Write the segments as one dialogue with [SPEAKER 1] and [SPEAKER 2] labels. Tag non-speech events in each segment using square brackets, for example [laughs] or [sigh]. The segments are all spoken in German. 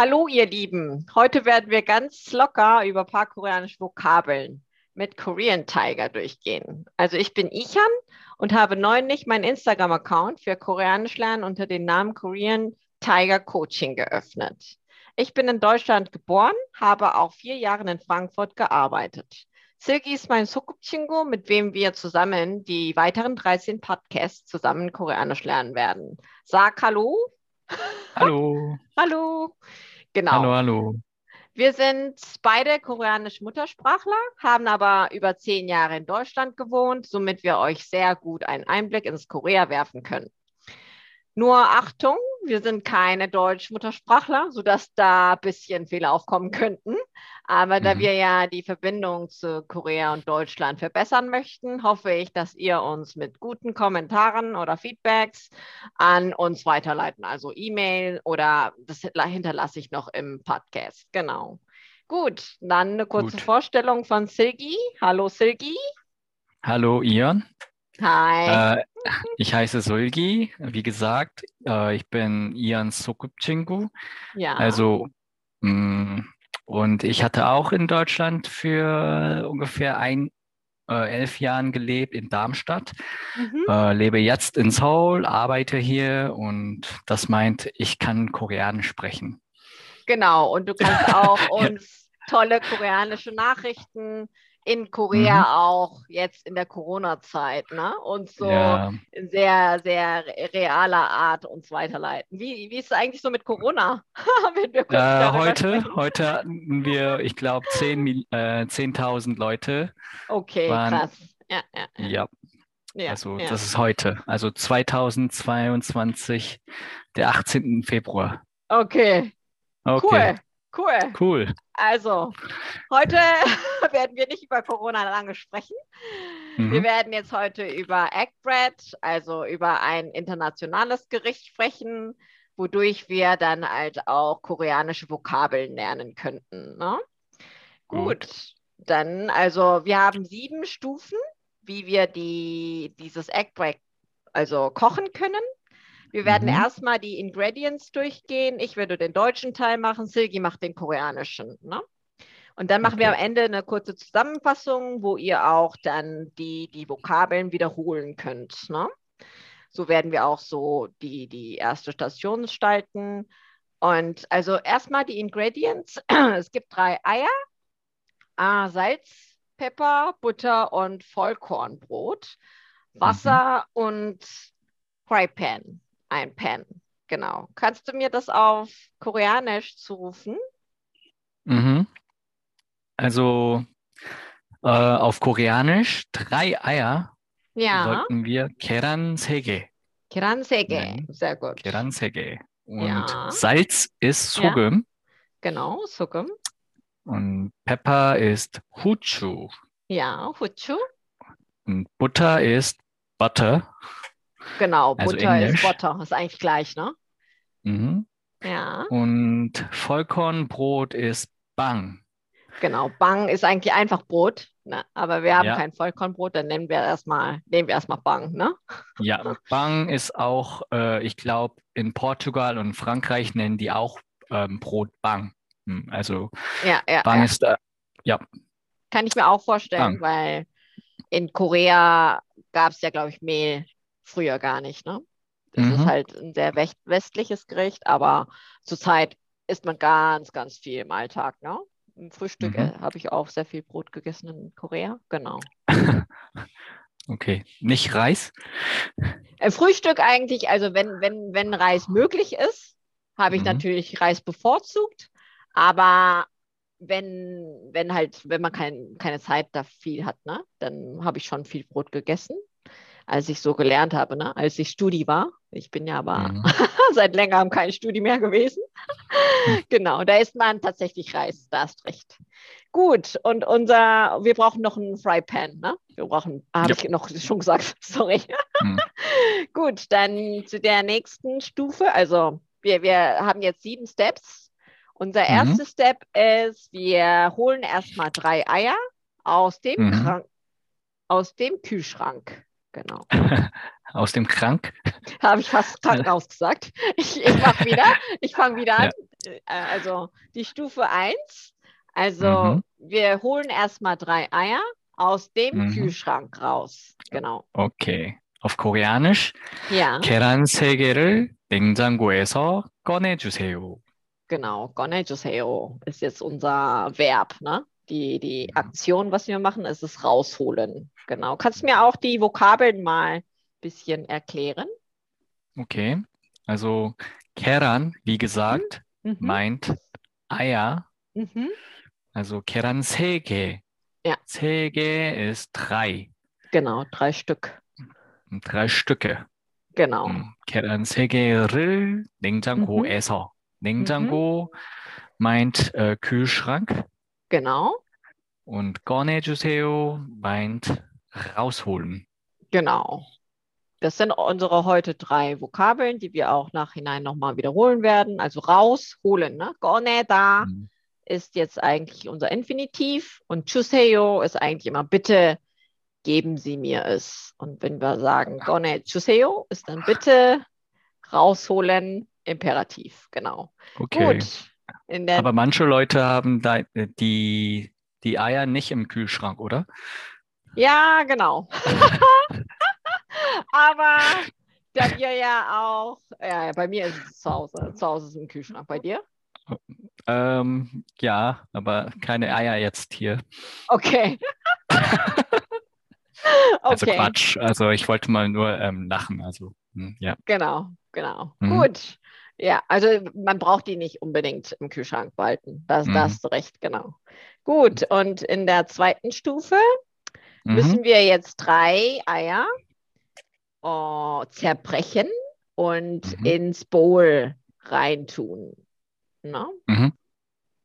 [SPEAKER 1] Hallo, ihr Lieben. Heute werden wir ganz locker über ein paar koreanische Vokabeln mit Korean Tiger durchgehen. Also ich bin Ichan und habe neulich meinen Instagram-Account für Koreanisch lernen unter dem Namen Korean Tiger Coaching geöffnet. Ich bin in Deutschland geboren, habe auch vier Jahre in Frankfurt gearbeitet. Silgi ist mein Sukupchingo, mit wem wir zusammen die weiteren 13 Podcasts zusammen Koreanisch lernen werden. Sag Hallo.
[SPEAKER 2] Hallo. [laughs]
[SPEAKER 1] hallo. Genau.
[SPEAKER 2] Hallo, hallo.
[SPEAKER 1] Wir sind beide koreanische Muttersprachler, haben aber über zehn Jahre in Deutschland gewohnt, somit wir euch sehr gut einen Einblick ins Korea werfen können. Nur Achtung, wir sind keine Deutsch-Muttersprachler, sodass da ein bisschen Fehler aufkommen könnten. Aber mhm. da wir ja die Verbindung zu Korea und Deutschland verbessern möchten, hoffe ich, dass ihr uns mit guten Kommentaren oder Feedbacks an uns weiterleiten. Also E-Mail oder das hinterlasse ich noch im Podcast. Genau. Gut, dann eine kurze Gut. Vorstellung von Silgi. Hallo Silgi.
[SPEAKER 2] Hallo Ian.
[SPEAKER 1] Hi.
[SPEAKER 2] Äh, ich heiße Solgi, wie gesagt. Äh, ich bin Ian Sokupchingu.
[SPEAKER 1] Ja.
[SPEAKER 2] Also, mh, mm, und ich hatte auch in Deutschland für ungefähr ein, äh, elf Jahren gelebt in Darmstadt. Mhm. Äh, lebe jetzt in Seoul, arbeite hier und das meint, ich kann Koreanisch sprechen.
[SPEAKER 1] Genau, und du kannst auch [laughs] uns tolle koreanische Nachrichten in Korea mhm. auch jetzt in der Corona-Zeit, ne? Und so ja. in sehr, sehr realer Art uns weiterleiten. Wie, wie ist es eigentlich so mit Corona? [laughs]
[SPEAKER 2] äh, heute, heute hatten wir, ich glaube, 10.000 äh, 10 Leute.
[SPEAKER 1] Okay, waren, krass.
[SPEAKER 2] Ja, ja, ja. ja. Also das ist heute, also 2022, der 18. Februar.
[SPEAKER 1] Okay. okay. Cool. Cool.
[SPEAKER 2] Cool.
[SPEAKER 1] Also, heute [laughs] werden wir nicht über Corona lange sprechen. Mhm. Wir werden jetzt heute über Eggbread, also über ein internationales Gericht sprechen, wodurch wir dann halt auch koreanische Vokabeln lernen könnten. Ne? Gut. Gut, dann, also wir haben sieben Stufen, wie wir die, dieses Eggbread also kochen können. Wir werden mhm. erstmal die Ingredients durchgehen. Ich würde den deutschen Teil machen, Silgi macht den koreanischen. Ne? Und dann machen okay. wir am Ende eine kurze Zusammenfassung, wo ihr auch dann die, die Vokabeln wiederholen könnt. Ne? So werden wir auch so die, die erste Station gestalten. Und also erstmal die Ingredients. [clears throat] Es gibt drei Eier, ah, Salz, Pfeffer, Butter und Vollkornbrot, Wasser mhm. und Frypan ein Pen. Genau. Kannst du mir das auf Koreanisch zurufen?
[SPEAKER 2] Mhm. Also äh, auf Koreanisch drei Eier
[SPEAKER 1] ja.
[SPEAKER 2] sollten wir Keran sege.
[SPEAKER 1] Keran sege. Sehr gut.
[SPEAKER 2] Keran sege. Und ja. Salz ist Sogum. Ja.
[SPEAKER 1] Genau, Sogum.
[SPEAKER 2] Und Pepper ist Huchu.
[SPEAKER 1] Ja, Huchu.
[SPEAKER 2] Und Butter ist Butter.
[SPEAKER 1] Genau, also Butter Englisch. ist Butter, ist eigentlich gleich, ne?
[SPEAKER 2] Mhm.
[SPEAKER 1] Ja.
[SPEAKER 2] Und Vollkornbrot ist Bang.
[SPEAKER 1] Genau, Bang ist eigentlich einfach Brot, ne? aber wir haben ja. kein Vollkornbrot, dann nehmen wir erstmal, nehmen wir erstmal Bang, ne?
[SPEAKER 2] Ja, [laughs] Bang ist auch, äh, ich glaube, in Portugal und Frankreich nennen die auch ähm, Brot Bang. Hm, also
[SPEAKER 1] ja, ja,
[SPEAKER 2] Bang ist, äh, ja.
[SPEAKER 1] Kann ich mir auch vorstellen, Bang. weil in Korea gab es ja, glaube ich, Mehl früher gar nicht. Ne? Das mhm. ist halt ein sehr westliches Gericht, aber zurzeit isst man ganz, ganz viel im Alltag. Ne? Im Frühstück mhm. äh, habe ich auch sehr viel Brot gegessen in Korea. Genau. [laughs]
[SPEAKER 2] okay, nicht Reis?
[SPEAKER 1] Im Frühstück eigentlich, also wenn, wenn, wenn Reis möglich ist, habe ich mhm. natürlich Reis bevorzugt. Aber wenn, wenn halt, wenn man kein, keine Zeit da viel hat, ne, dann habe ich schon viel Brot gegessen als ich so gelernt habe, ne? als ich Studi war. Ich bin ja aber mhm. [laughs] seit längerem kein Studi mehr gewesen. [laughs] Genau, da isst man tatsächlich Reis, da hast recht. Gut, und unser, wir brauchen noch einen Frypan, ne? Wir brauchen, habe ja. ich noch schon gesagt, [laughs] sorry. Mhm. Gut, dann zu der nächsten Stufe. Also wir, wir haben jetzt sieben Steps. Unser mhm. erster Step ist, wir holen erstmal drei Eier aus dem, mhm. aus dem Kühlschrank Genau. [laughs]
[SPEAKER 2] Aus dem Krank? [laughs]
[SPEAKER 1] Habe ich fast Krankenhaus [laughs] gesagt. Ich, ich mache wieder. Ich fange wieder an. äh, also die Stufe 1. Also mhm. wir holen erstmal drei Eier aus dem mhm. Kühlschrank raus. Genau.
[SPEAKER 2] Okay. Auf Koreanisch.
[SPEAKER 1] Ja.
[SPEAKER 2] 계란 세 개를 냉장고에서 꺼내주세요.
[SPEAKER 1] Genau, 꺼내주세요 ist jetzt unser Verb, ne? Die, die Aktion, was wir machen, ist es rausholen. Genau. Kannst du mir auch die Vokabeln mal ein bisschen erklären?
[SPEAKER 2] Okay. Also Keran, wie gesagt, mhm. meint Eier.
[SPEAKER 1] Mhm.
[SPEAKER 2] Also Keran Sege.
[SPEAKER 1] Ja.
[SPEAKER 2] Sege ist drei.
[SPEAKER 1] Genau, drei Stück.
[SPEAKER 2] drei Stücke.
[SPEAKER 1] Genau.
[SPEAKER 2] 계란 세 개를 냉장고에서. Mhm. 냉장고 mhm. meint äh, Kühlschrank.
[SPEAKER 1] Genau.
[SPEAKER 2] Und Gone Juseo meint rausholen.
[SPEAKER 1] Genau. Das sind unsere heute drei Vokabeln, die wir auch nachhinein nochmal wiederholen werden. Also rausholen. Ne? Gone da mhm. ist jetzt eigentlich unser Infinitiv und Juseo ist eigentlich immer bitte geben Sie mir es. Und wenn wir sagen Gone Juseo, ist dann bitte rausholen Imperativ. Genau.
[SPEAKER 2] Okay. Gut. Aber manche Leute haben da, die, die Eier nicht im Kühlschrank, oder?
[SPEAKER 1] Ja, genau. [laughs] Aber da wir ja auch, ja, bei mir ist es zu Hause. Zu Hause ist ein Kühlschrank. Bei dir?
[SPEAKER 2] Ähm, ja, aber keine Eier jetzt hier.
[SPEAKER 1] Okay. [laughs]
[SPEAKER 2] Also okay. Quatsch. Also ich wollte mal nur ähm, lachen. Also hm, ja.
[SPEAKER 1] Genau, genau. Mhm. Gut. Ja, also man braucht die nicht unbedingt im Kühlschrank behalten. Das, mhm. Da hast du recht, genau. Gut, und in der zweiten Stufe mhm. müssen wir jetzt drei Eier oh, zerbrechen und mhm. ins Bowl reintun. Ne?
[SPEAKER 2] Mhm.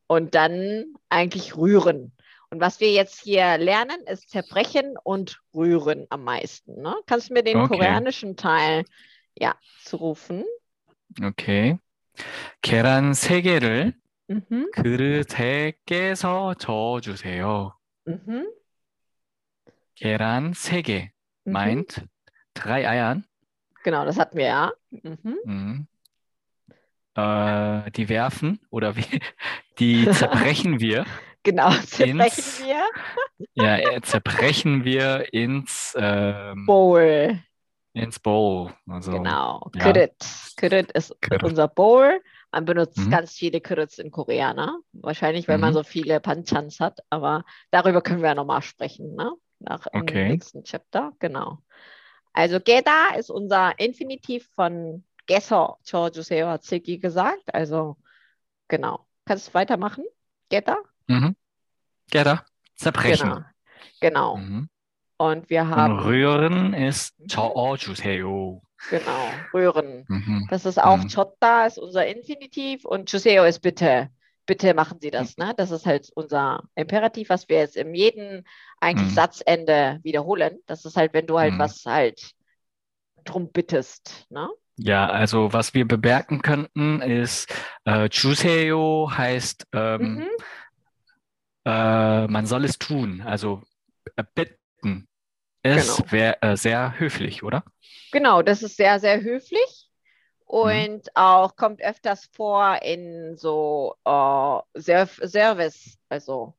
[SPEAKER 1] Und dann eigentlich rühren. Und was wir jetzt hier lernen, ist zerbrechen und rühren am meisten. Ne? Kannst du mir den okay. koreanischen Teil ja, zurufen?
[SPEAKER 2] Okay. 계란 세 개를 mhm. 그릇에 깨서 저어주세요.
[SPEAKER 1] Mhm.
[SPEAKER 2] 계란 세 개 mhm. meint drei Eiern.
[SPEAKER 1] Genau, das hatten wir ja.
[SPEAKER 2] Mhm. Mhm. Äh, die werfen oder wie, die zerbrechen wir.
[SPEAKER 1] Genau, zerbrechen ins, wir.
[SPEAKER 2] Ja, äh, zerbrechen wir ins ähm,
[SPEAKER 1] Bowl.
[SPEAKER 2] ins Bowl.
[SPEAKER 1] Also, genau, ja. Kürit. Ist Kürit. unser Bowl. Man benutzt mhm. ganz viele Kürits in Korea, ne? Wahrscheinlich, weil mhm. man so viele Panchans hat, aber darüber können wir ja nochmal sprechen, ne? Nach okay. nächsten Chapter, genau. Also Geda ist unser Infinitiv von Gesso, George Chojuseo hat Ziggy gesagt. Also, genau. Kannst du weitermachen? Geda?
[SPEAKER 2] Mhm. Geda. Zerbrechen.
[SPEAKER 1] Genau. genau. Mhm. Und wir haben.
[SPEAKER 2] Rühren ist oh, Chao oh.
[SPEAKER 1] Genau, rühren. Mhm. Das ist auch mhm. Chotta ist unser Infinitiv und Chuseo oh ist bitte. Bitte machen Sie das. Mhm. Ne? Das ist halt unser Imperativ, was wir jetzt in jedem eigentlich mhm. Satzende wiederholen. Das ist halt, wenn du halt mhm. was halt drum bittest. Ne?
[SPEAKER 2] Ja, also was wir bemerken könnten ist, äh, Chuseo heißt, ähm, mhm. äh, man soll es tun. Also äh, bitte bitten. Ist genau. wär, äh, sehr höflich, oder?
[SPEAKER 1] Genau, das ist sehr, sehr höflich und mhm. auch kommt öfters vor in so uh, Service, also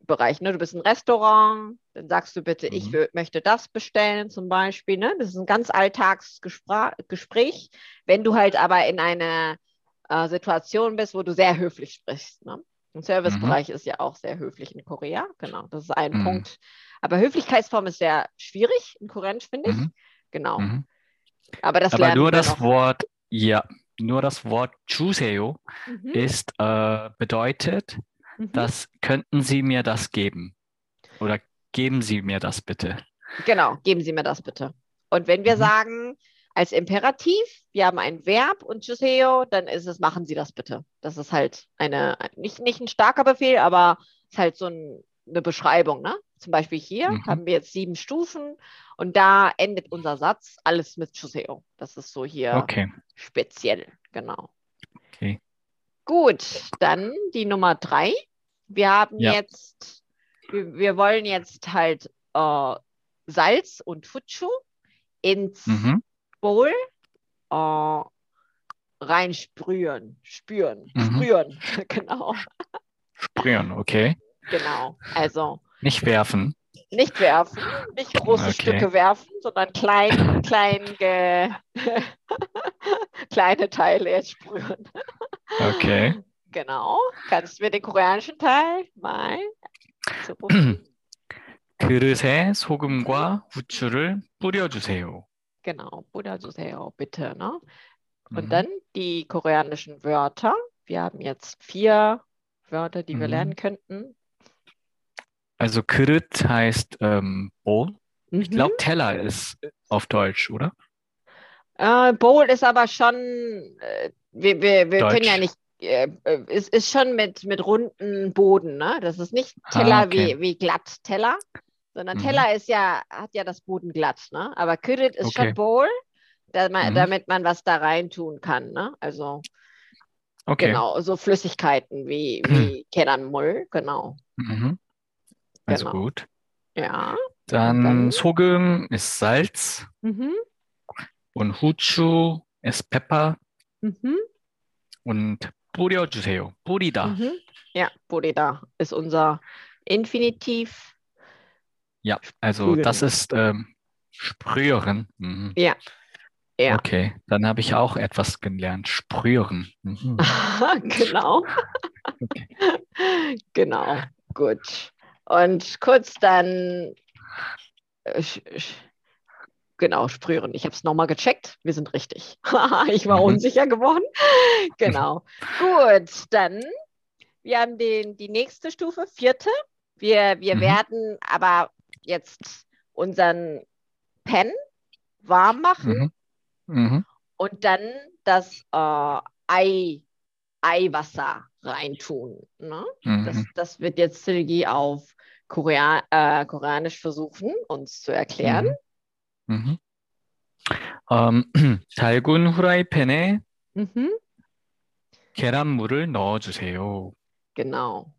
[SPEAKER 1] Bereich. Ne? Du bist ein Restaurant, dann sagst du bitte, mhm. ich möchte das bestellen zum Beispiel. Ne? Das ist ein ganz Alltagsgespräch. Wenn du halt aber in einer äh, Situation bist, wo du sehr höflich sprichst. Ne? Im Servicebereich mhm. ist ja auch sehr höflich in Korea. Genau, das ist ein mhm. Punkt. Aber Höflichkeitsform ist sehr schwierig inkurrent, finde ich. Mhm. Genau. Mhm.
[SPEAKER 2] Aber das Aber nur das Wort, ja, nur das Wort Chuseo mhm. ist äh, bedeutet, mhm. das könnten Sie mir das geben. Oder geben Sie mir das bitte.
[SPEAKER 1] Genau, geben Sie mir das bitte. Und wenn wir mhm. sagen, als Imperativ, wir haben ein Verb und Chuseo, dann ist es, machen Sie das bitte. Das ist halt eine, nicht, nicht ein starker Befehl, aber es ist halt so ein, eine Beschreibung, ne? Zum Beispiel hier mhm. haben wir jetzt sieben Stufen und da endet unser Satz alles mit Juseo. Das ist so hier
[SPEAKER 2] okay.
[SPEAKER 1] speziell, genau.
[SPEAKER 2] Okay.
[SPEAKER 1] Gut, dann die Nummer drei. Wir haben ja. jetzt, wir, wir, wollen jetzt halt äh, Salz und Futschu ins mhm. Bowl äh, reinsprühen, spüren, mhm. sprühen, [laughs] genau.
[SPEAKER 2] Sprühen, okay.
[SPEAKER 1] Genau, also.
[SPEAKER 2] Nicht werfen.
[SPEAKER 1] Nicht werfen, nicht große okay. Stücke werfen, sondern klein, [laughs] klein ge [laughs] kleine Teile jetzt sprühen.
[SPEAKER 2] Okay.
[SPEAKER 1] Genau. Kannst du mir den koreanischen Teil mal [clears throat]
[SPEAKER 2] 그릇에 소금과 후추를 뿌려주세요.
[SPEAKER 1] Genau, 뿌려주세요, bitte. Ne? Und mhm. dann die koreanischen Wörter. Wir haben jetzt vier Wörter, die mhm. wir lernen könnten.
[SPEAKER 2] Also 그릇 heißt ähm, Bowl. Mhm. Ich glaube, Teller ist auf Deutsch, oder?
[SPEAKER 1] Äh, Bowl ist aber schon, äh, wir, wir, wir können ja nicht, äh, es ist schon mit, mit runden Boden, ne? Das ist nicht ah, Teller ah, okay. wie, wie glatt Teller, sondern mhm. Teller ist ja, hat ja das Boden glatt, ne? Aber Kürit ist okay. schon Bowl, da man, mhm. damit man was da rein tun kann, ne? Also okay. genau, so Flüssigkeiten wie, wie [clears throat] Keramul, genau.
[SPEAKER 2] Mhm. Also genau. gut.
[SPEAKER 1] Ja.
[SPEAKER 2] Dann, dann Sogum ist Salz. Mhm. Und Huchu ist Pepper. Mhm. Und 뿌려주세요. 뿌리다. Mhm.
[SPEAKER 1] Ja, 뿌리다 ist unser Infinitiv.
[SPEAKER 2] Ja, also Sprühen. das ist ähm, sprühen. Mhm.
[SPEAKER 1] Ja. ja.
[SPEAKER 2] Okay, dann habe ich auch etwas gelernt. Sprühen.
[SPEAKER 1] Mhm. [laughs] genau. okay. [laughs] Genau, gut. Und kurz dann, äh, genau, sprühen. Ich habe es nochmal gecheckt. Wir sind richtig. [laughs] ich war mhm. unsicher geworden. [laughs] genau. Gut, dann, wir haben den, die nächste Stufe, vierte. Wir, wir mhm. werden aber jetzt unseren Pen warm machen mhm. Mhm. und dann das äh, Ei, Eiwasser reintun. Ne? Mhm. Das, das wird jetzt Silgi auf Korea äh, Koreanisch versuchen, uns zu erklären.
[SPEAKER 2] Mhm. 음, [clears throat] 달군 후라이팬에 mhm. 계란물을 넣어주세요.
[SPEAKER 1] Genau.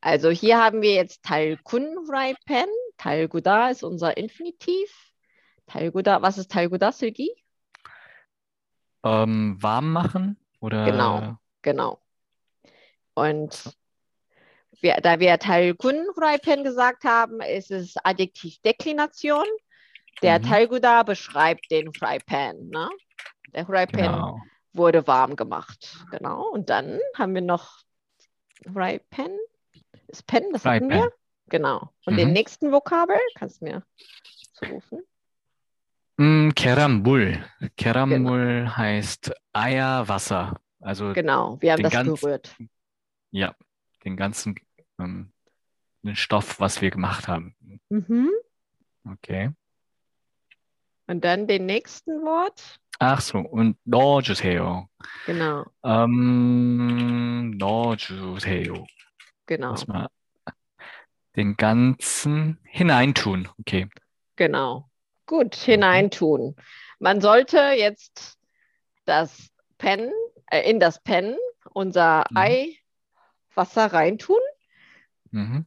[SPEAKER 1] Also hier haben wir jetzt Talkun Hurai-Pen. Talguda ist unser Infinitiv. Talguda, was ist Talguda, Silgi?
[SPEAKER 2] Ähm, warm machen oder?
[SPEAKER 1] Genau, genau. Und wir, da wir Talgun Freipen gesagt haben, ist es Adjektivdeklination. Der mhm. Talguda beschreibt den Freipan. Ne? Der Freipan genau. wurde warm gemacht. Genau. Und dann haben wir noch Freipan. Ist Pen, das hatten wir? Genau. Und mhm. den nächsten Vokabel kannst du mir zurufen.
[SPEAKER 2] Mm, Keramul. Keramul genau. heißt Eierwasser. Also
[SPEAKER 1] genau, wir haben das ganzen, berührt.
[SPEAKER 2] Ja, den ganzen ähm, den Stoff, was wir gemacht haben. Mhm. Okay.
[SPEAKER 1] Und dann den nächsten Wort.
[SPEAKER 2] Ach so, und 넣어주세요.
[SPEAKER 1] Genau.
[SPEAKER 2] Ähm, 넣어주세요.
[SPEAKER 1] Genau.
[SPEAKER 2] Muss man den ganzen hineintun. Okay.
[SPEAKER 1] Genau. Gut, hineintun. Man sollte jetzt das Pen, äh, in das Pen unser mhm. Eiwasser reintun. Mhm.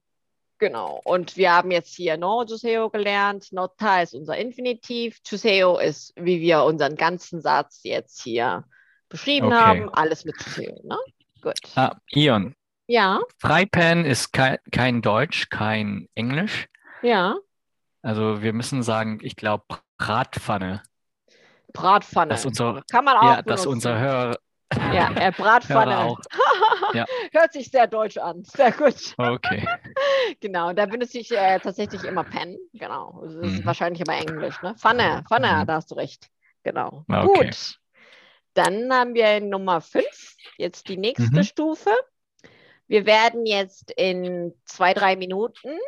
[SPEAKER 1] Genau. Und wir haben jetzt hier no Juseo gelernt. Nota ist unser Infinitiv. Juseo ist, wie wir unseren ganzen Satz jetzt hier beschrieben okay. haben. Alles mit Juseo, ne?
[SPEAKER 2] Gut. Ah, Ion.
[SPEAKER 1] Ja.
[SPEAKER 2] Freipan ist kein, kein Deutsch, kein Englisch.
[SPEAKER 1] Ja.
[SPEAKER 2] Also wir müssen sagen, ich glaube Bratpfanne.
[SPEAKER 1] Bratpfanne.
[SPEAKER 2] Das unser,
[SPEAKER 1] Kann man auch.
[SPEAKER 2] Ja, dass unser Hörer,
[SPEAKER 1] ja, äh, [laughs] Bratpfanne. [laughs] ja. [laughs] Hört sich sehr deutsch an. Sehr gut.
[SPEAKER 2] Okay. [laughs]
[SPEAKER 1] genau, da benutze ich äh, tatsächlich immer Pen. Genau. Das ist mhm. wahrscheinlich immer Englisch. Ne? Pfanne, Pfanne, mhm. da hast du recht. Genau.
[SPEAKER 2] Okay.
[SPEAKER 1] Gut. Dann haben wir Nummer 5, jetzt die nächste mhm. Stufe. Wir werden jetzt in zwei, drei Minuten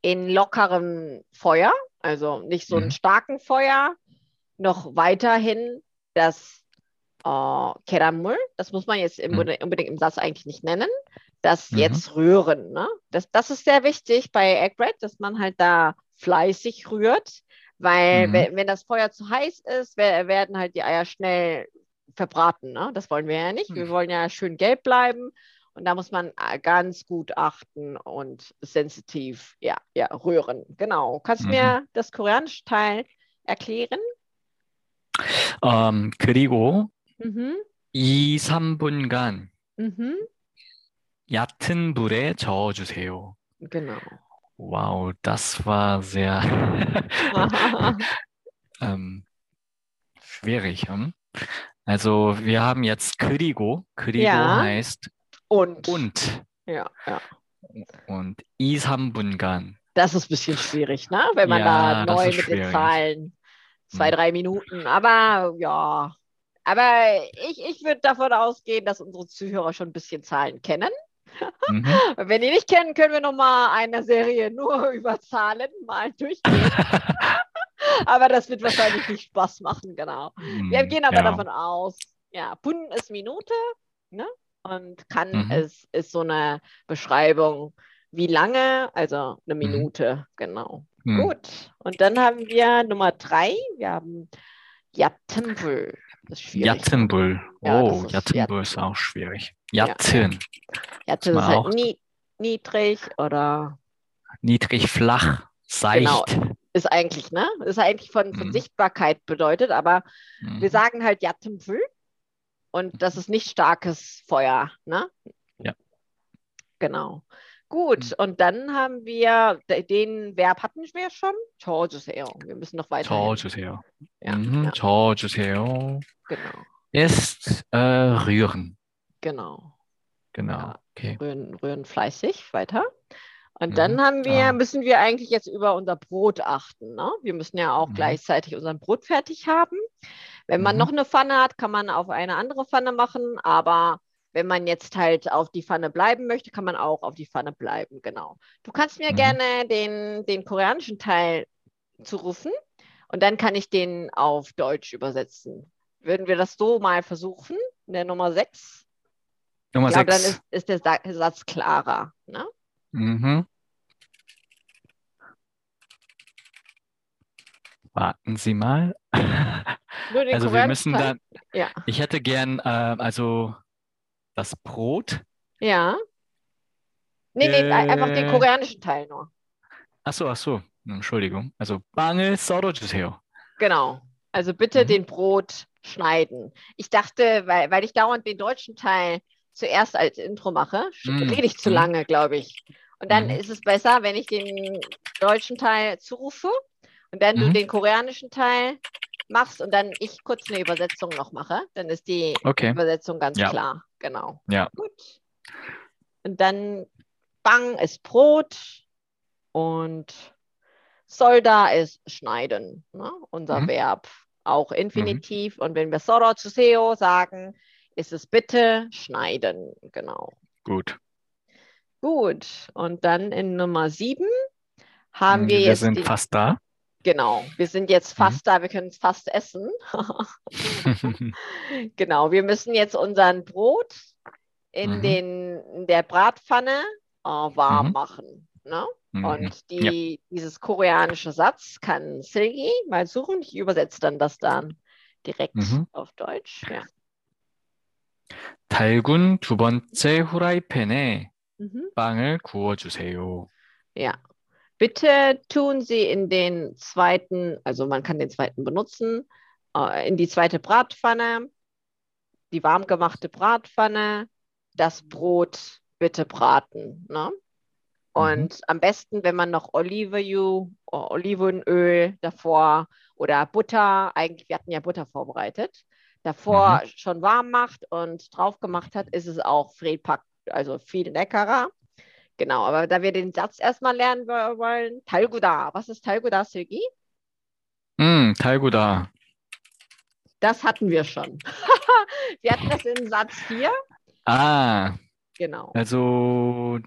[SPEAKER 1] in lockerem Feuer, also nicht so mhm. einen starken Feuer, noch weiterhin das äh, Keramul, das muss man jetzt mhm. unbedingt im Satz eigentlich nicht nennen, das mhm. jetzt rühren. Ne? Das, das ist sehr wichtig bei Egg Bread, dass man halt da fleißig rührt, weil mhm. wenn, wenn, das Feuer zu heiß ist, werden halt die Eier schnell verbraten. Ne? Das wollen wir ja nicht. Wir mhm. wollen ja schön gelb bleiben. Und da muss man äh, ganz gut achten und sensitiv ja, ja, rühren. Genau. Kannst du mir mhm. das koreanische Teil erklären?
[SPEAKER 2] Um, 그리고 Mhm. 2, 3분간
[SPEAKER 1] Mhm.
[SPEAKER 2] 얕은 불에 저어주세요.
[SPEAKER 1] Genau.
[SPEAKER 2] Wow, das war sehr [laughs] ähm, schwierig. Hm? Also wir haben jetzt 그리고, 그리고
[SPEAKER 1] Ja.
[SPEAKER 2] heißt
[SPEAKER 1] Und.
[SPEAKER 2] und
[SPEAKER 1] Ja, ja.
[SPEAKER 2] und 2, 3분간.
[SPEAKER 1] Das ist ein bisschen schwierig, ne? Wenn man
[SPEAKER 2] Ja,
[SPEAKER 1] da
[SPEAKER 2] das
[SPEAKER 1] neu
[SPEAKER 2] ist
[SPEAKER 1] mit den
[SPEAKER 2] schwierig.
[SPEAKER 1] Zahlen zwei,
[SPEAKER 2] Hm.
[SPEAKER 1] drei Minuten. Aber ja. aber ich, ich würde davon ausgehen, dass unsere Zuhörer schon ein bisschen Zahlen kennen. [laughs]
[SPEAKER 2] Mhm.
[SPEAKER 1] Wenn die nicht kennen, können wir nochmal eine Serie nur [laughs] über Zahlen mal durchgehen. [laughs] aber das wird wahrscheinlich nicht Spaß machen, genau. Wir
[SPEAKER 2] Hm,
[SPEAKER 1] gehen aber
[SPEAKER 2] ja.
[SPEAKER 1] davon aus, ja, Pun ist Minute, ne? Und kann
[SPEAKER 2] Mhm.
[SPEAKER 1] ist, ist so eine Beschreibung, wie lange, also eine
[SPEAKER 2] Mhm.
[SPEAKER 1] Minute, genau.
[SPEAKER 2] Hm.
[SPEAKER 1] Gut. Und dann haben wir Nummer drei, wir haben Yattembul. Das ist schwierig.
[SPEAKER 2] Ne? Jatzenbull.
[SPEAKER 1] Ja,
[SPEAKER 2] oh, Jatzenbull ist auch schwierig. Jatzen. Ja,
[SPEAKER 1] Jatzen ist halt nie, niedrig oder.
[SPEAKER 2] Niedrig, flach, seicht.
[SPEAKER 1] Genau. Ist eigentlich, ne? Ist eigentlich von, von
[SPEAKER 2] mhm.
[SPEAKER 1] Sichtbarkeit bedeutet, aber
[SPEAKER 2] mhm.
[SPEAKER 1] wir sagen halt Jatzenbull und das mhm. ist nicht starkes Feuer, ne?
[SPEAKER 2] Ja.
[SPEAKER 1] Genau. Gut,
[SPEAKER 2] mhm.
[SPEAKER 1] und dann haben wir, den Verb hatten wir schon, Wir müssen noch weiter.
[SPEAKER 2] Georgese요.
[SPEAKER 1] Ja,
[SPEAKER 2] mhm,
[SPEAKER 1] ja. Genau.
[SPEAKER 2] Ist äh, rühren.
[SPEAKER 1] Genau.
[SPEAKER 2] Genau.
[SPEAKER 1] Ja,
[SPEAKER 2] okay.
[SPEAKER 1] rühren, rühren fleißig weiter. Und
[SPEAKER 2] mhm.
[SPEAKER 1] dann haben wir,
[SPEAKER 2] ah.
[SPEAKER 1] müssen wir eigentlich jetzt über unser Brot achten. Ne? Wir müssen ja auch
[SPEAKER 2] mhm.
[SPEAKER 1] gleichzeitig unser Brot fertig haben. Wenn man
[SPEAKER 2] mhm.
[SPEAKER 1] noch eine Pfanne hat, kann man auf eine andere Pfanne machen, aber wenn man jetzt halt auf die Pfanne bleiben möchte, kann man auch auf die Pfanne bleiben. Genau. Du kannst mir
[SPEAKER 2] Mhm.
[SPEAKER 1] gerne den, den koreanischen Teil zurufen und dann kann ich den auf Deutsch übersetzen. Würden wir das so mal versuchen? In der Nummer 6?
[SPEAKER 2] Nummer
[SPEAKER 1] Ich glaube, dann
[SPEAKER 2] 6.
[SPEAKER 1] ist, ist der Sa Satz klarer. Ne?
[SPEAKER 2] Mhm. Warten Sie mal. [laughs] Also wir müssen dann,
[SPEAKER 1] Ja.
[SPEAKER 2] ich hätte gern, äh, also das Brot.
[SPEAKER 1] Ja. Nee, nee, äh, einfach den
[SPEAKER 2] äh.
[SPEAKER 1] koreanischen Teil nur.
[SPEAKER 2] Ach so, ach so. Entschuldigung. Also Bange Sorojiteo.
[SPEAKER 1] Genau. Also bitte
[SPEAKER 2] mhm.
[SPEAKER 1] den Brot schneiden. Ich dachte, weil, weil ich dauernd den deutschen Teil zuerst als Intro mache,
[SPEAKER 2] mhm.
[SPEAKER 1] rede ich zu
[SPEAKER 2] mhm.
[SPEAKER 1] lange, glaube ich. Und dann
[SPEAKER 2] mhm.
[SPEAKER 1] ist es besser, wenn ich den deutschen Teil zurufe und dann du
[SPEAKER 2] mhm.
[SPEAKER 1] den koreanischen Teil machst und dann ich kurz eine Übersetzung noch mache. Dann ist die
[SPEAKER 2] Okay.
[SPEAKER 1] Übersetzung ganz
[SPEAKER 2] Ja.
[SPEAKER 1] klar. Genau.
[SPEAKER 2] Ja.
[SPEAKER 1] Gut. Und dann Bang ist Brot und Solda ist schneiden, ne? unser
[SPEAKER 2] Mhm.
[SPEAKER 1] Verb. Auch Infinitiv. Und wenn wir Soro Zuseo sagen, ist es bitte schneiden. Genau.
[SPEAKER 2] Gut.
[SPEAKER 1] Gut. Und dann in Nummer sieben haben
[SPEAKER 2] Mm,
[SPEAKER 1] wir
[SPEAKER 2] Wir
[SPEAKER 1] jetzt
[SPEAKER 2] sind
[SPEAKER 1] die,
[SPEAKER 2] fast da.
[SPEAKER 1] genau, wir sind jetzt
[SPEAKER 2] Mhm.
[SPEAKER 1] fast da, wir können es fast essen. [laughs] Genau, wir müssen jetzt unseren Brot in
[SPEAKER 2] Mhm.
[SPEAKER 1] den in der Bratpfanne äh, warm
[SPEAKER 2] Mhm.
[SPEAKER 1] machen. Ne?
[SPEAKER 2] Mhm.
[SPEAKER 1] Und die, dieses koreanische Satz kann Silgi mal suchen. Ich übersetze dann das dann direkt
[SPEAKER 2] Mhm.
[SPEAKER 1] auf Deutsch. Ja.
[SPEAKER 2] 달군 두 번째 후라이팬에
[SPEAKER 1] Mhm.
[SPEAKER 2] 빵을 구워주세요.
[SPEAKER 1] ja. Bitte tun Sie in den zweiten, also man kann den zweiten benutzen, äh, in die zweite Bratpfanne, die warm gemachte Bratpfanne, das Brot bitte braten. Ne? Und am besten, wenn man noch Olivenöl, Olivenöl davor oder Butter, eigentlich, wir hatten ja Butter vorbereitet, davor schon warm macht und drauf gemacht hat, ist es auch viel, pack- also viel leckerer. Genau, aber da wir den Satz erstmal lernen wollen, Talguda. Was ist Talguda,
[SPEAKER 2] Sögi? Mm, Talguda.
[SPEAKER 1] Das hatten wir schon. [laughs] wir hatten das in Satz 4.
[SPEAKER 2] Ah.
[SPEAKER 1] Genau.
[SPEAKER 2] Also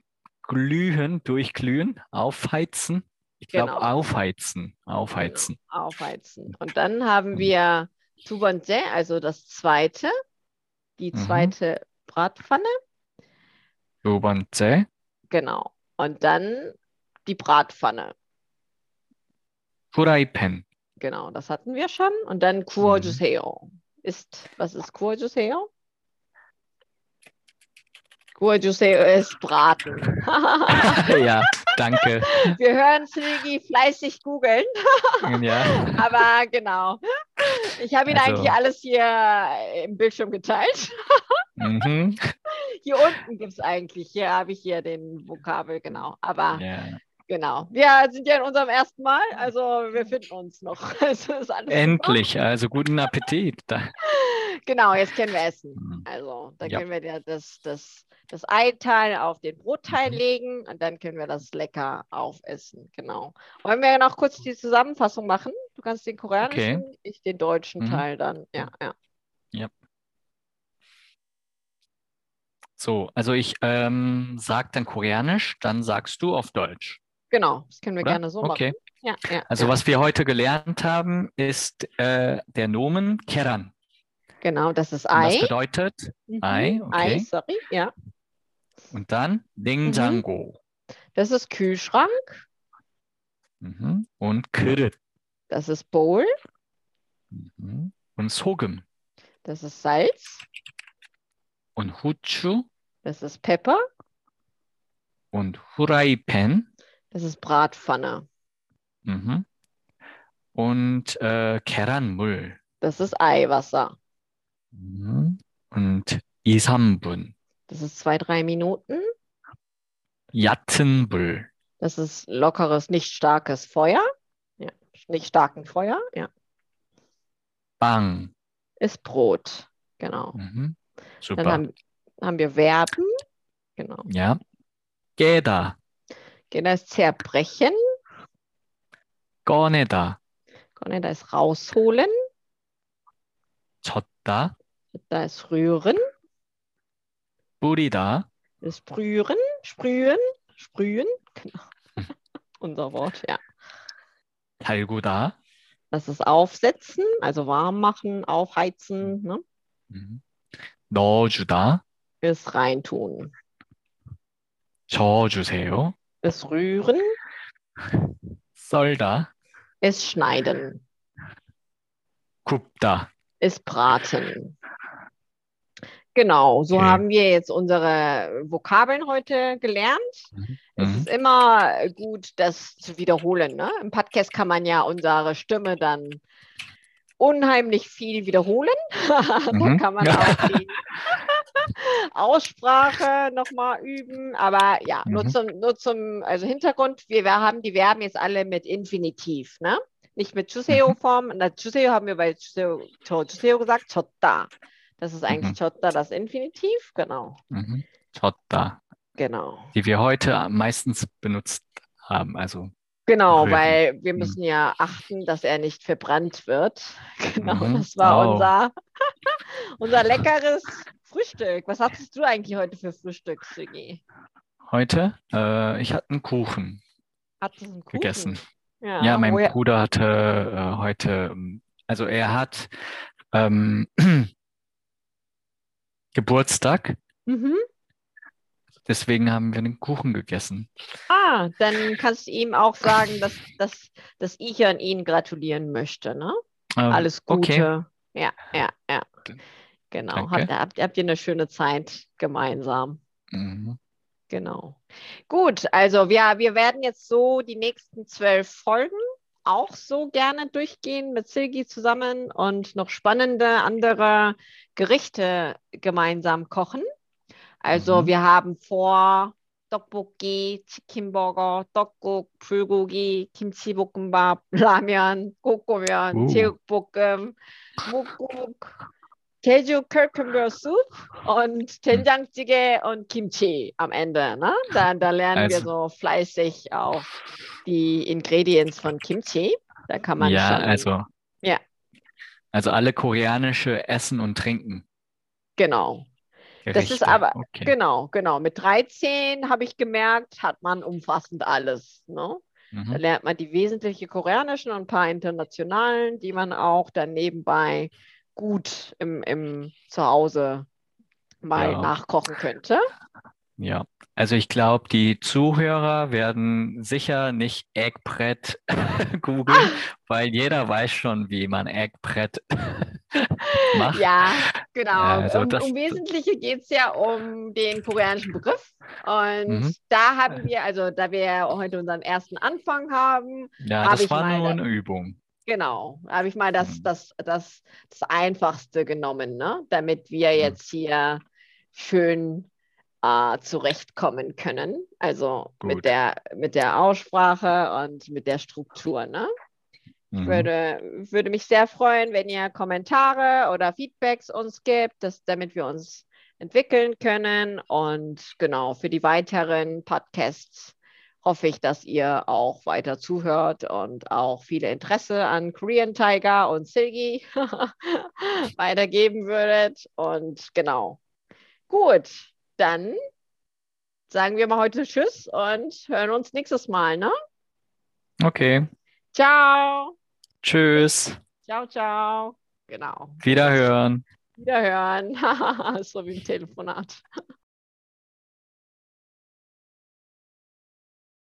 [SPEAKER 2] glühen, durchglühen, aufheizen. Ich glaube,
[SPEAKER 1] genau.
[SPEAKER 2] aufheizen. Aufheizen.
[SPEAKER 1] Genau, aufheizen. Und dann haben hm. wir Tubonse, also das zweite, die
[SPEAKER 2] mhm.
[SPEAKER 1] zweite
[SPEAKER 2] mhm. Bratpfanne. Tubonse.
[SPEAKER 1] Genau. Und dann die Bratpfanne.
[SPEAKER 2] Furai Pen.
[SPEAKER 1] Genau, das hatten wir schon. Und dann Kuojuseo. Mhm. Ist, was ist Kuojuseo? Kuojuseo ist Braten. [laughs]
[SPEAKER 2] ja, danke.
[SPEAKER 1] Wir hören Silgi fleißig googeln.
[SPEAKER 2] ja. [laughs]
[SPEAKER 1] Aber genau. Ich habe Ihnen also. eigentlich alles hier im Bildschirm geteilt. mhm. Hier unten gibt es eigentlich, hier habe ich hier den Vokabel, genau. Aber yeah. genau. Wir sind ja in unserem ersten Mal, also wir finden uns noch. [laughs]
[SPEAKER 2] Endlich, super. also guten Appetit. [laughs] [laughs]
[SPEAKER 1] genau, jetzt können wir essen. Mhm. Also da ja. können wir das, das das Eiteil auf den Brotteil mhm. legen und dann können wir das lecker aufessen. Genau. Wollen wir noch kurz die Zusammenfassung machen? Du kannst den koreanischen, okay. ich den deutschen mhm. Teil dann. Ja. Ja.
[SPEAKER 2] So, also ich ähm, sage dann Koreanisch, dann sagst du auf Deutsch.
[SPEAKER 1] Genau, das können wir Oder? gerne so
[SPEAKER 2] okay. machen. Ja, ja, also ja. was wir heute gelernt haben, ist äh, der Nomen Keran.
[SPEAKER 1] Genau, das ist Ei.
[SPEAKER 2] Das bedeutet mhm. Ei, okay. Ei,
[SPEAKER 1] sorry, ja.
[SPEAKER 2] Und dann Ding Django. Mhm.
[SPEAKER 1] Das ist Kühlschrank.
[SPEAKER 2] Mhm. Und Krit.
[SPEAKER 1] Das ist Bowl.
[SPEAKER 2] Mhm. Und Sogem.
[SPEAKER 1] Das ist Salz.
[SPEAKER 2] Und Hutschu.
[SPEAKER 1] Das ist Pepper.
[SPEAKER 2] Und Hurai Pen.
[SPEAKER 1] Das ist Bratpfanne.
[SPEAKER 2] Mhm. Und äh, Keranmul.
[SPEAKER 1] Das ist Eiwasser.
[SPEAKER 2] Mhm. Und Isambun.
[SPEAKER 1] Das ist zwei, drei Minuten.
[SPEAKER 2] Yattenbul.
[SPEAKER 1] Das ist lockeres, nicht starkes Feuer. Ja, nicht starken Feuer, ja.
[SPEAKER 2] Bang.
[SPEAKER 1] Ist Brot, genau.
[SPEAKER 2] Mhm. Super.
[SPEAKER 1] Dann haben haben wir Verben. Genau.
[SPEAKER 2] Ja. Geda.
[SPEAKER 1] Geda ist zerbrechen.
[SPEAKER 2] Goneda.
[SPEAKER 1] Goneda ist rausholen. Chotta. Da ist rühren.
[SPEAKER 2] Burida. Ist brühren,
[SPEAKER 1] sprühen, sprühen. Genau. Hm. [laughs] Unser Wort, ja.
[SPEAKER 2] Talguda.
[SPEAKER 1] Das ist aufsetzen, also warm machen, aufheizen. Hm. Ne?
[SPEAKER 2] Mhm. Nojuda 어주다.
[SPEAKER 1] Ist reintun.
[SPEAKER 2] 저어주세요.
[SPEAKER 1] Ist rühren.
[SPEAKER 2] 썰다.
[SPEAKER 1] Ist schneiden.
[SPEAKER 2] 굽다.
[SPEAKER 1] Ist braten. Genau, so okay. haben wir jetzt unsere Vokabeln heute gelernt. Mhm. Es ist immer gut, das zu wiederholen. Ne? Im Podcast kann man ja unsere Stimme dann unheimlich viel wiederholen. [laughs] Mhm. da kann man auch [laughs] die Aussprache nochmal üben. Aber ja, mhm. nur, zum, nur zum also Hintergrund, wir, wir, haben die Verben jetzt alle mit Infinitiv, ne? Nicht mit Chuseo-Form. Mhm. Chuseo haben wir bei Chuseo, Chuseo gesagt, 졌다. Das ist eigentlich mhm. Chotta, das Infinitiv, genau.
[SPEAKER 2] Mhm. Chotta.
[SPEAKER 1] Genau.
[SPEAKER 2] Die wir heute meistens benutzt haben, also.
[SPEAKER 1] Genau, rühren. weil wir mhm. müssen ja achten, dass er nicht verbrannt wird. [laughs] Genau, mhm. das war oh. unser, [laughs] unser leckeres Frühstück. Was hattest du eigentlich heute für Frühstück, Sigi?
[SPEAKER 2] Heute? Äh, ich hatte einen Kuchen.
[SPEAKER 1] Hattest du einen Kuchen?
[SPEAKER 2] Gegessen. Ja, ja mein woher? Bruder hatte äh, heute, also er hat ähm, [clears throat] Geburtstag. Mhm. Deswegen haben wir den Kuchen gegessen.
[SPEAKER 1] Ah, dann kannst du ihm auch sagen, dass, dass, dass ich an ihn gratulieren möchte. Ne? Ähm, Alles Gute. Okay. Ja, ja, ja. Genau. Habt, habt, habt ihr eine schöne Zeit gemeinsam. Mhm. Genau. Gut, also wir, wir werden jetzt so die nächsten zwölf Folgen auch so gerne durchgehen mit Silgi zusammen und noch spannende andere Gerichte gemeinsam kochen. Also mhm. wir haben vor 떡볶이, 치킨버거, 떡국, 불고기, 김치볶음밥, 라면, 꼬꼬면, 제육볶음, 묵국, Keju Cucumber Soup und hm. Tenjangjigae und Kimchi am Ende. Ne? Da, da lernen also, wir so fleißig auch die Ingredients von Kimchi. Da kann man
[SPEAKER 2] ja, schon. Also, ja, also alle koreanische Essen und Trinken.
[SPEAKER 1] Genau. Gerichte. Das ist aber, okay. genau, genau. Mit 13 habe ich gemerkt, hat man umfassend alles. Ne? Mhm. Da lernt man die wesentlichen koreanischen und ein paar internationalen, die man auch dann nebenbei gut im, im Zuhause mal ja. nachkochen könnte.
[SPEAKER 2] Ja, also ich glaube, die Zuhörer werden sicher nicht Eggbrett [laughs] googeln, weil jeder weiß schon, wie man Eggbrett [laughs]
[SPEAKER 1] Mach. Ja, genau. Also um, um Wesentliche geht es ja um den koreanischen Begriff. Und mhm. da haben wir, also da wir heute unseren ersten Anfang haben,
[SPEAKER 2] ja, hab das war nur eine Übung.
[SPEAKER 1] Genau, habe ich mal das, mhm. das, das, das Einfachste genommen, ne? damit wir jetzt hier schön äh, zurechtkommen können. Also mit der, mit der Aussprache und mit der Struktur. Ne? Ich mhm. würde, würde mich sehr freuen, wenn ihr Kommentare oder Feedbacks uns gibt, dass, damit wir uns entwickeln können. Und genau, für die weiteren Podcasts hoffe ich, dass ihr auch weiter zuhört und auch viel Interesse an Korean Tiger und Silgi [laughs] weitergeben würdet. Und genau. Gut, dann sagen wir mal heute Tschüss und hören uns nächstes Mal, ne?
[SPEAKER 2] Okay.
[SPEAKER 1] Ciao.
[SPEAKER 2] Tschüss.
[SPEAKER 1] Ciao, ciao. Genau.
[SPEAKER 2] Wiederhören.
[SPEAKER 1] Wiederhören. [laughs] so wie im Telefonat.